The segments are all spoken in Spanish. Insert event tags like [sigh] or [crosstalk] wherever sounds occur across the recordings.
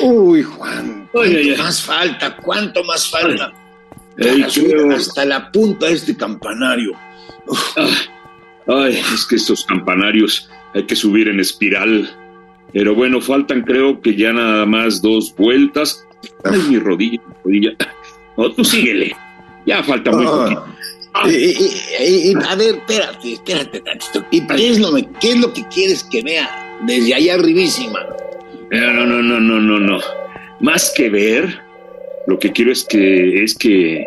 Uy, Juan, ¿cuánto más falta? ¿Cuánto más falta? Hasta la punta de este campanario. Ay, es que estos campanarios hay que subir en espiral. Pero bueno, faltan creo que ya nada más dos vueltas. Ay, mi rodilla, mi rodilla. No, tú síguele. Ya falta muy poquito. Y, a ver, espérate, espérate tantito. ¿Y qué es, lo, qué es lo que quieres que vea desde allá arribísima? No, no, no, no, no, no. Más que ver, lo que quiero es que es que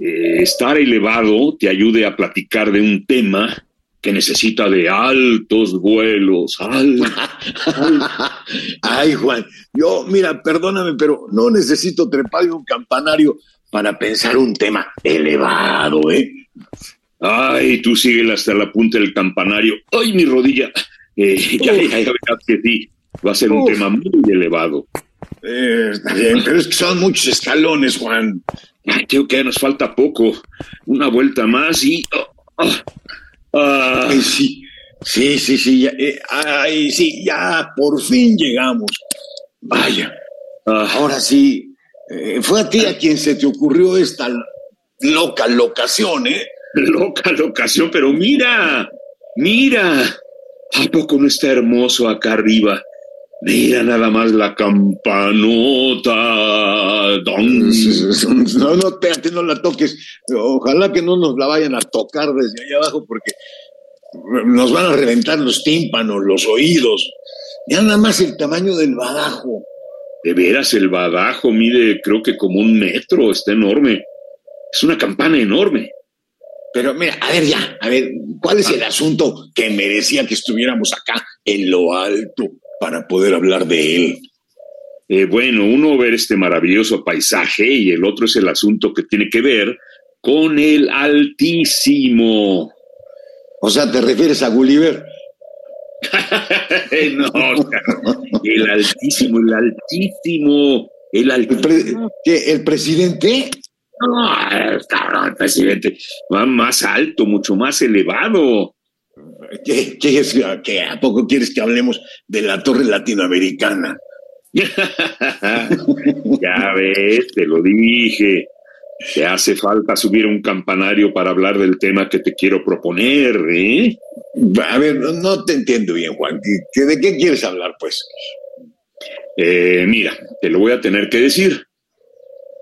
eh, estar elevado te ayude a platicar de un tema que necesita de altos vuelos. [laughs] Ay, Juan, yo, mira, perdóname, pero no necesito trepar de un campanario para pensar un tema elevado, ¿eh? Ay, tú síguela hasta la punta del campanario. Ay, mi rodilla. Eh, ya, ya, ya, que sí, va a ser un tema muy elevado. Eh, está bien, pero es que son muchos escalones, Juan. Creo que nos falta poco. Una vuelta más y... Oh, oh, ah. Ay, sí, sí, sí, sí, ya, eh, ay, sí, ya por fin llegamos. Vaya, ah. ahora sí, eh, fue a ti a quien se te ocurrió esta loca locación, ¿eh? [laughs] Loca locación, pero mira, mira, ¿a poco no está hermoso acá arriba? Mira nada más la campanota. [laughs] No, no, espérate, no la toques. Ojalá que no nos la vayan a tocar desde allá abajo porque nos van a reventar los tímpanos, los oídos. Ya nada más el tamaño del badajo. De veras, el badajo mide creo que como un metro, está enorme. Es una campana enorme. Pero mira, a ver ya, a ver, ¿cuál es el asunto que merecía que estuviéramos acá en lo alto? Para poder hablar de él. Eh, bueno, uno ver este maravilloso paisaje y el otro es el asunto que tiene que ver con el Altísimo. O sea, ¿te refieres a Gulliver? [laughs] no, el Altísimo, el Altísimo, el Altísimo. ¿El, presidente? No, cabrón, el presidente va más alto, mucho más elevado. ¿Qué, qué ¿A poco quieres que hablemos de la torre latinoamericana? [laughs] ya ves, te lo dije. Te hace falta subir un campanario para hablar del tema que te quiero proponer, ¿eh? A ver, no te entiendo bien, Juan. ¿De qué quieres hablar, pues? Eh, mira, te lo voy a tener que decir.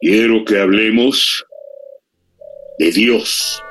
Quiero que hablemos de Dios.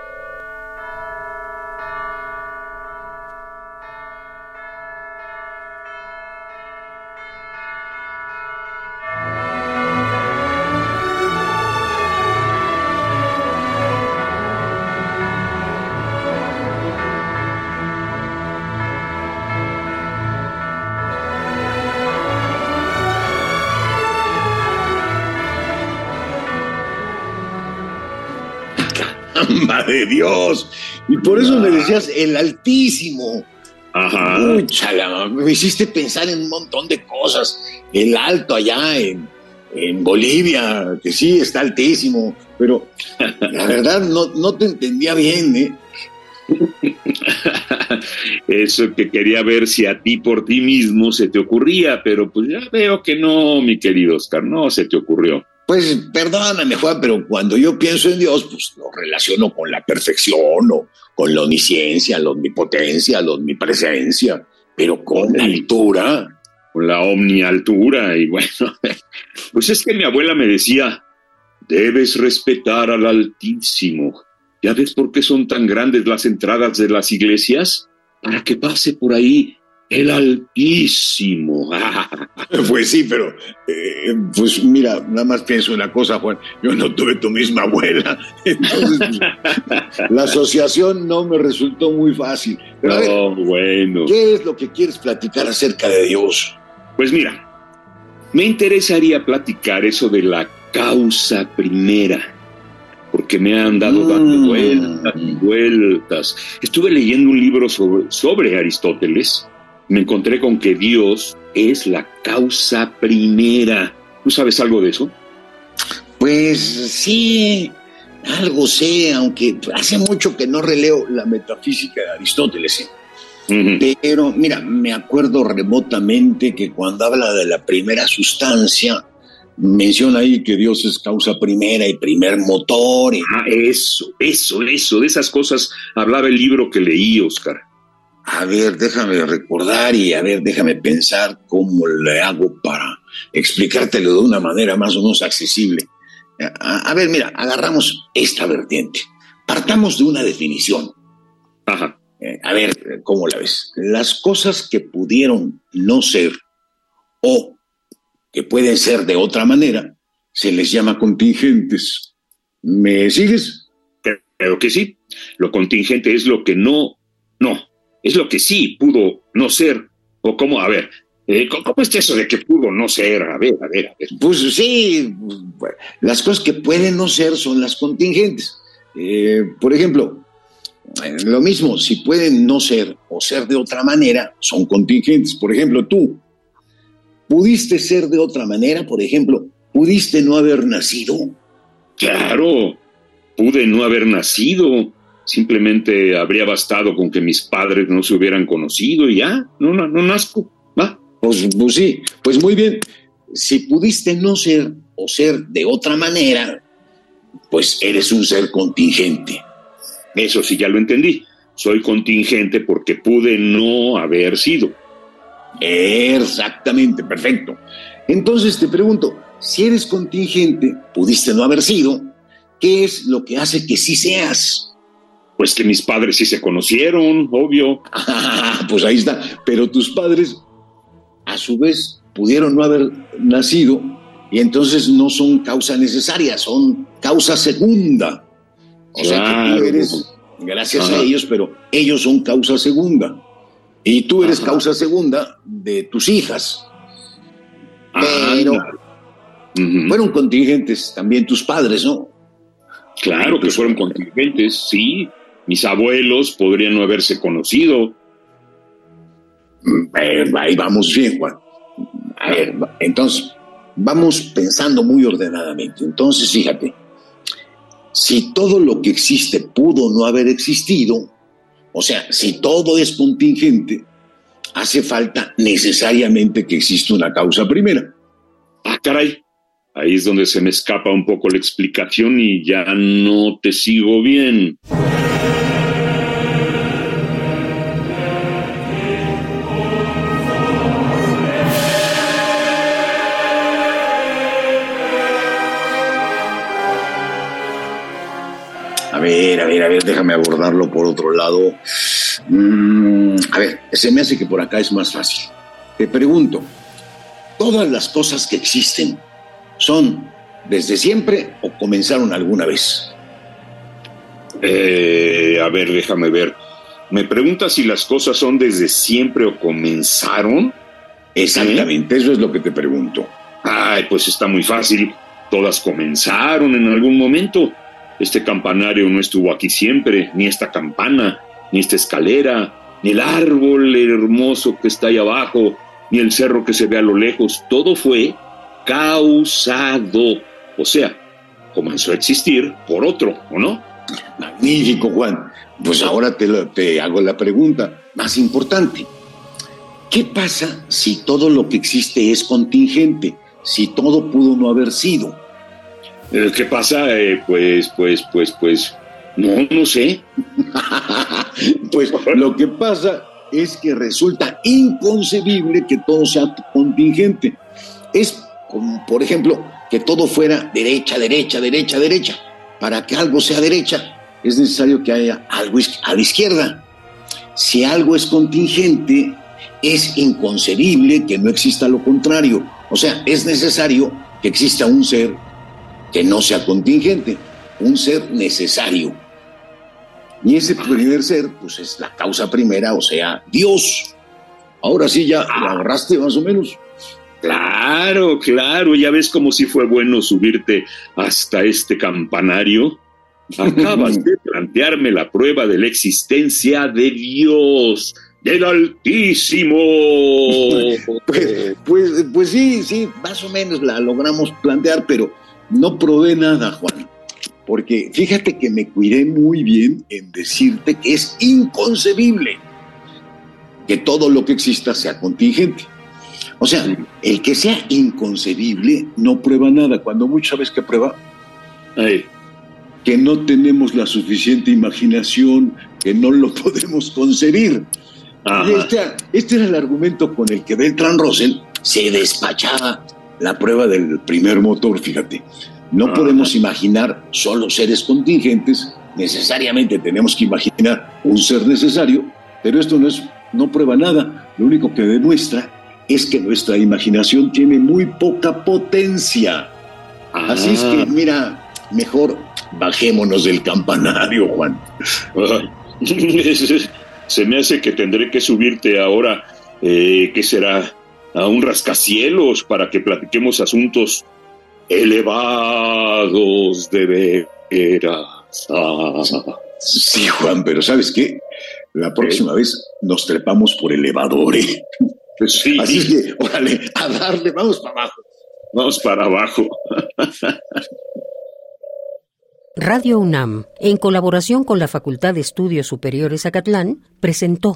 De Dios. Y por eso me decías el Altísimo. Ajá. me hiciste pensar en un montón de cosas. El alto allá en, en Bolivia, que sí está altísimo, pero la verdad no, no te entendía bien, ¿eh? [laughs] Eso que quería ver si a ti por ti mismo se te ocurría, pero pues ya veo que no, mi querido Oscar, no se te ocurrió. Pues perdóname, Juan, pero cuando yo pienso en Dios, pues lo relaciono con la perfección o con la omnisciencia, la omnipotencia, la omnipresencia, pero con la altura. Con la omnialtura. Y bueno, [laughs] pues es que mi abuela me decía, debes respetar al Altísimo. ¿Ya ves por qué son tan grandes las entradas de las iglesias? Para que pase por ahí el Altísimo. [laughs] [laughs] pues sí, pero eh, pues mira, nada más pienso una cosa, Juan. Yo no tuve tu misma abuela. [laughs] Entonces, pues, la asociación no me resultó muy fácil. Pero bueno. ¿Qué es lo que quieres platicar acerca de Dios? Pues mira, me interesaría platicar eso de la causa primera, porque me han dado dando mm. vueltas y vueltas. Estuve leyendo un libro sobre, sobre Aristóteles, me encontré con que Dios es la causa primera. ¿Tú sabes algo de eso? Pues sí, algo sé, aunque hace mucho que no releo la metafísica de Aristóteles. ¿eh? Pero mira, me acuerdo remotamente que cuando habla de la primera sustancia, menciona ahí que Dios es causa primera y primer motor. Ah, eso, eso, eso, de esas cosas hablaba el libro que leí, Oscar. A ver, déjame recordar y a ver, déjame pensar cómo le hago para explicártelo de una manera más o menos accesible. A, a ver, mira, agarramos esta vertiente. Partamos de una definición. Ajá. Eh, a ver, ¿cómo la ves? Las cosas que pudieron no ser o que pueden ser de otra manera, se les llama contingentes. ¿Me sigues? Creo que sí. Lo contingente es lo que no, no, es lo que sí pudo no ser. O cómo, a ver, eh, ¿cómo es eso de que pudo no ser? A ver, a ver, a ver. Pues sí, las cosas que pueden no ser son las contingentes. Eh, por ejemplo, eh, lo mismo, si pueden no ser o ser de otra manera, son contingentes. Por ejemplo, tú pudiste ser de otra manera, por ejemplo, pudiste no haber nacido. Claro, pude no haber nacido. Simplemente habría bastado con que mis padres no se hubieran conocido y ya, no, no, no nazco. ¿va? Pues, pues sí, pues muy bien. Si pudiste no ser o ser de otra manera, pues eres un ser contingente. Eso sí ya lo entendí. Soy contingente porque pude no haber sido. Exactamente, perfecto. Entonces te pregunto, si eres contingente, pudiste no haber sido, ¿qué es lo que hace que sí seas? Pues que mis padres sí se conocieron, obvio. [laughs] pues ahí está. Pero tus padres, a su vez, pudieron no haber nacido y entonces no son causa necesaria, son causa segunda. O sea que tú eres gracias a ellos, pero ellos son causa segunda. Y tú eres causa segunda de tus hijas. Pero fueron contingentes también tus padres, ¿no? Claro que fueron contingentes, sí. Mis abuelos podrían no haberse conocido. Mm, ahí vamos bien, Juan. A ver, entonces, vamos pensando muy ordenadamente. Entonces, fíjate, si todo lo que existe pudo no haber existido, o sea, si todo es contingente, hace falta necesariamente que exista una causa primera. Ah, caray. Ahí es donde se me escapa un poco la explicación y ya no te sigo bien. Ver, a ver, a ver, déjame abordarlo por otro lado. Mm, a ver, se me hace que por acá es más fácil. Te pregunto, ¿todas las cosas que existen son desde siempre o comenzaron alguna vez? Eh, a ver, déjame ver. ¿Me preguntas si las cosas son desde siempre o comenzaron? Exactamente, eso es lo que te pregunto. Ay, pues está muy fácil. Todas comenzaron en algún momento. Este campanario no estuvo aquí siempre, ni esta campana, ni esta escalera, ni el árbol hermoso que está ahí abajo, ni el cerro que se ve a lo lejos. Todo fue causado. O sea, comenzó a existir por otro, ¿o no? Magnífico, Juan. Pues ahora te, te hago la pregunta más importante. ¿Qué pasa si todo lo que existe es contingente? Si todo pudo no haber sido. Eh, ¿Qué pasa? Eh, pues, pues, pues, pues, no, no sé. [laughs] pues lo que pasa es que resulta inconcebible que todo sea contingente. Es como, por ejemplo, que todo fuera derecha, derecha, derecha, derecha. Para que algo sea derecha, es necesario que haya algo a la izquierda. Si algo es contingente, es inconcebible que no exista lo contrario. O sea, es necesario que exista un ser que no sea contingente, un ser necesario. Y ese primer ser, pues es la causa primera, o sea, Dios. Ahora sí ya lo agarraste más o menos. Claro, claro, ya ves como si fue bueno subirte hasta este campanario. Acabas de [laughs] plantearme la prueba de la existencia de Dios, del Altísimo. [laughs] Pues, pues, pues, sí, sí, más o menos la logramos plantear, pero no probé nada, Juan. Porque fíjate que me cuidé muy bien en decirte que es inconcebible que todo lo que exista sea contingente. O sea, el que sea inconcebible no prueba nada. Cuando mucho sabes que prueba, que no tenemos la suficiente imaginación, que no lo [laughs] podemos concebir. Este, este, era el argumento con el que Beltrán Russell se despachaba la prueba del primer motor, fíjate. No podemos imaginar solo seres contingentes, necesariamente tenemos que imaginar un ser necesario, pero esto no, es, no prueba nada, lo único que demuestra es que nuestra imaginación tiene muy poca potencia. Así es que, mira, mejor bajémonos del campanario, Juan. [laughs] Se me hace que tendré que subirte ahora, eh, ¿qué será? A un rascacielos para que platiquemos asuntos elevados de veras. [laughs] Sí, Juan, pero ¿sabes qué? La próxima vez nos trepamos por elevadores. Pues sí. Así es que, órale, a darle, vamos para abajo. Vamos para abajo. Radio UNAM, en colaboración con la Facultad de Estudios Superiores Acatlán, presentó